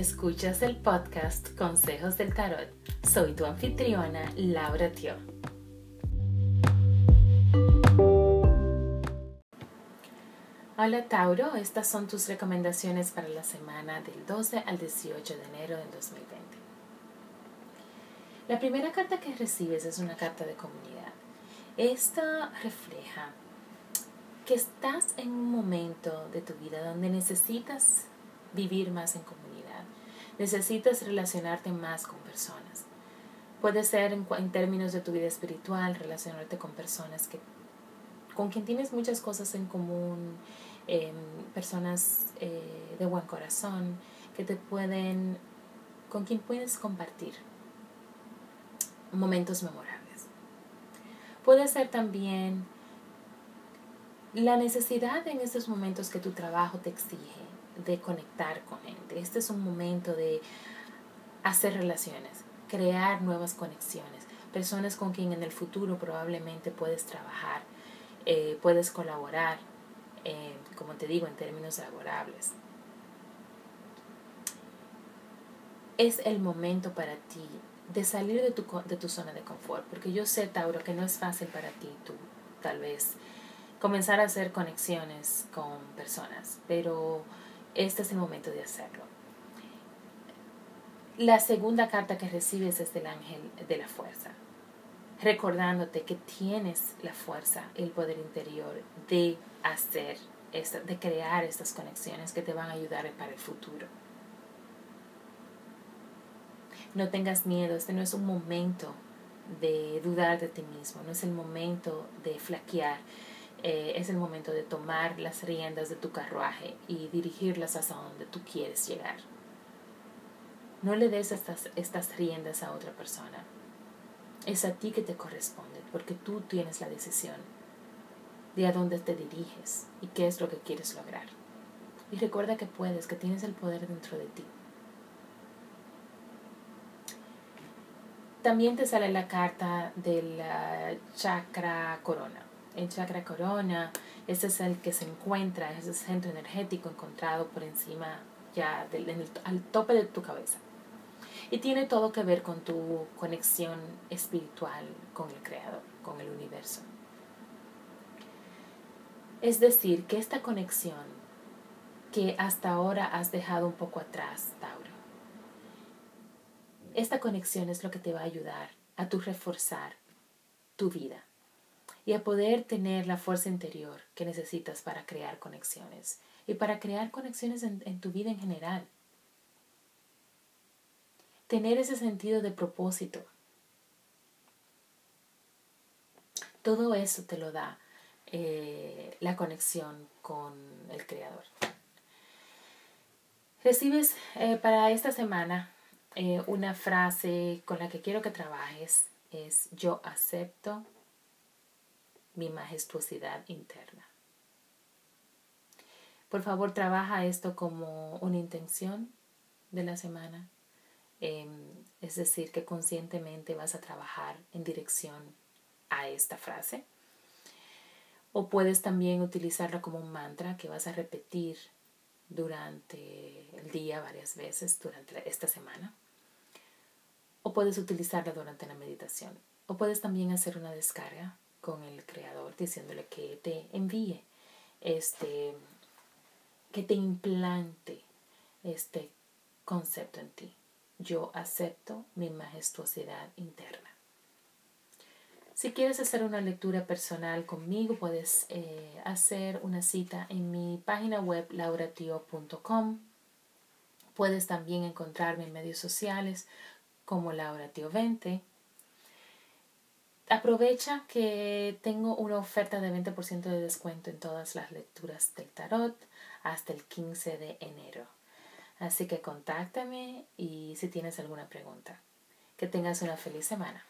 Escuchas el podcast Consejos del Tarot. Soy tu anfitriona, Laura Tio. Hola Tauro, estas son tus recomendaciones para la semana del 12 al 18 de enero del 2020. La primera carta que recibes es una carta de comunidad. Esta refleja que estás en un momento de tu vida donde necesitas vivir más en comunidad, necesitas relacionarte más con personas. Puede ser en, términos de tu vida espiritual, relacionarte con personas que con quien tienes muchas cosas en común, em, personas eh, de buen corazón, que te pueden, con quien puedes compartir momentos memorables. Puede ser también la necesidad en estos momentos que tu trabajo te exige de conectar con gente. Este es un momento de hacer relaciones, crear nuevas conexiones, personas con quien en el futuro probablemente puedes trabajar, eh, puedes colaborar, eh, como te digo, en términos laborables. Es el momento para ti de salir de tu, de tu zona de confort, porque yo sé, Tauro, que no es fácil para ti, tú tal vez, comenzar a hacer conexiones con personas, pero este es el momento de hacerlo. La segunda carta que recibes es del ángel de la fuerza, recordándote que tienes la fuerza, el poder interior de hacer, esta, de crear estas conexiones que te van a ayudar para el futuro. No tengas miedo, este no es un momento de dudar de ti mismo, no es el momento de flaquear, eh, es el momento de tomar las riendas de tu carruaje y dirigirlas hacia donde tú quieres llegar. No le des estas, estas riendas a otra persona. Es a ti que te corresponde, porque tú tienes la decisión de a dónde te diriges y qué es lo que quieres lograr. Y recuerda que puedes, que tienes el poder dentro de ti. También te sale la carta del chakra corona el chakra corona, ese es el que se encuentra, ese centro energético encontrado por encima ya al tope de tu cabeza. Y tiene todo que ver con tu conexión espiritual con el Creador, con el universo. Es decir, que esta conexión que hasta ahora has dejado un poco atrás, Tauro, esta conexión es lo que te va a ayudar a tu reforzar tu vida y a poder tener la fuerza interior que necesitas para crear conexiones y para crear conexiones en, tu vida en general. Tener ese sentido de propósito. Todo eso te lo da eh, la conexión con el Creador. Recibes eh, para esta semana eh, una frase con la que quiero que trabajes. Es yo acepto mi majestuosidad interna. Por favor, trabaja esto como una intención de la semana. Em, es decir, que conscientemente vas a trabajar en dirección a esta frase. O puedes también utilizarla como un mantra que vas a repetir durante el día varias veces durante esta semana. O puedes utilizarla durante la meditación. O puedes también hacer una descarga con el creador diciéndole que te envíe este que te implante este concepto en ti. Yo acepto mi majestuosidad interna. Si quieres hacer una lectura personal conmigo, puedes eh, hacer una cita en mi página web lauratio.com. Puedes también encontrarme en medios sociales como lauratio20 Aprovecha que tengo una oferta de 20% de descuento en todas las lecturas del tarot hasta el 15 de enero. Así que contáctame y si tienes alguna pregunta. Que tengas una feliz semana.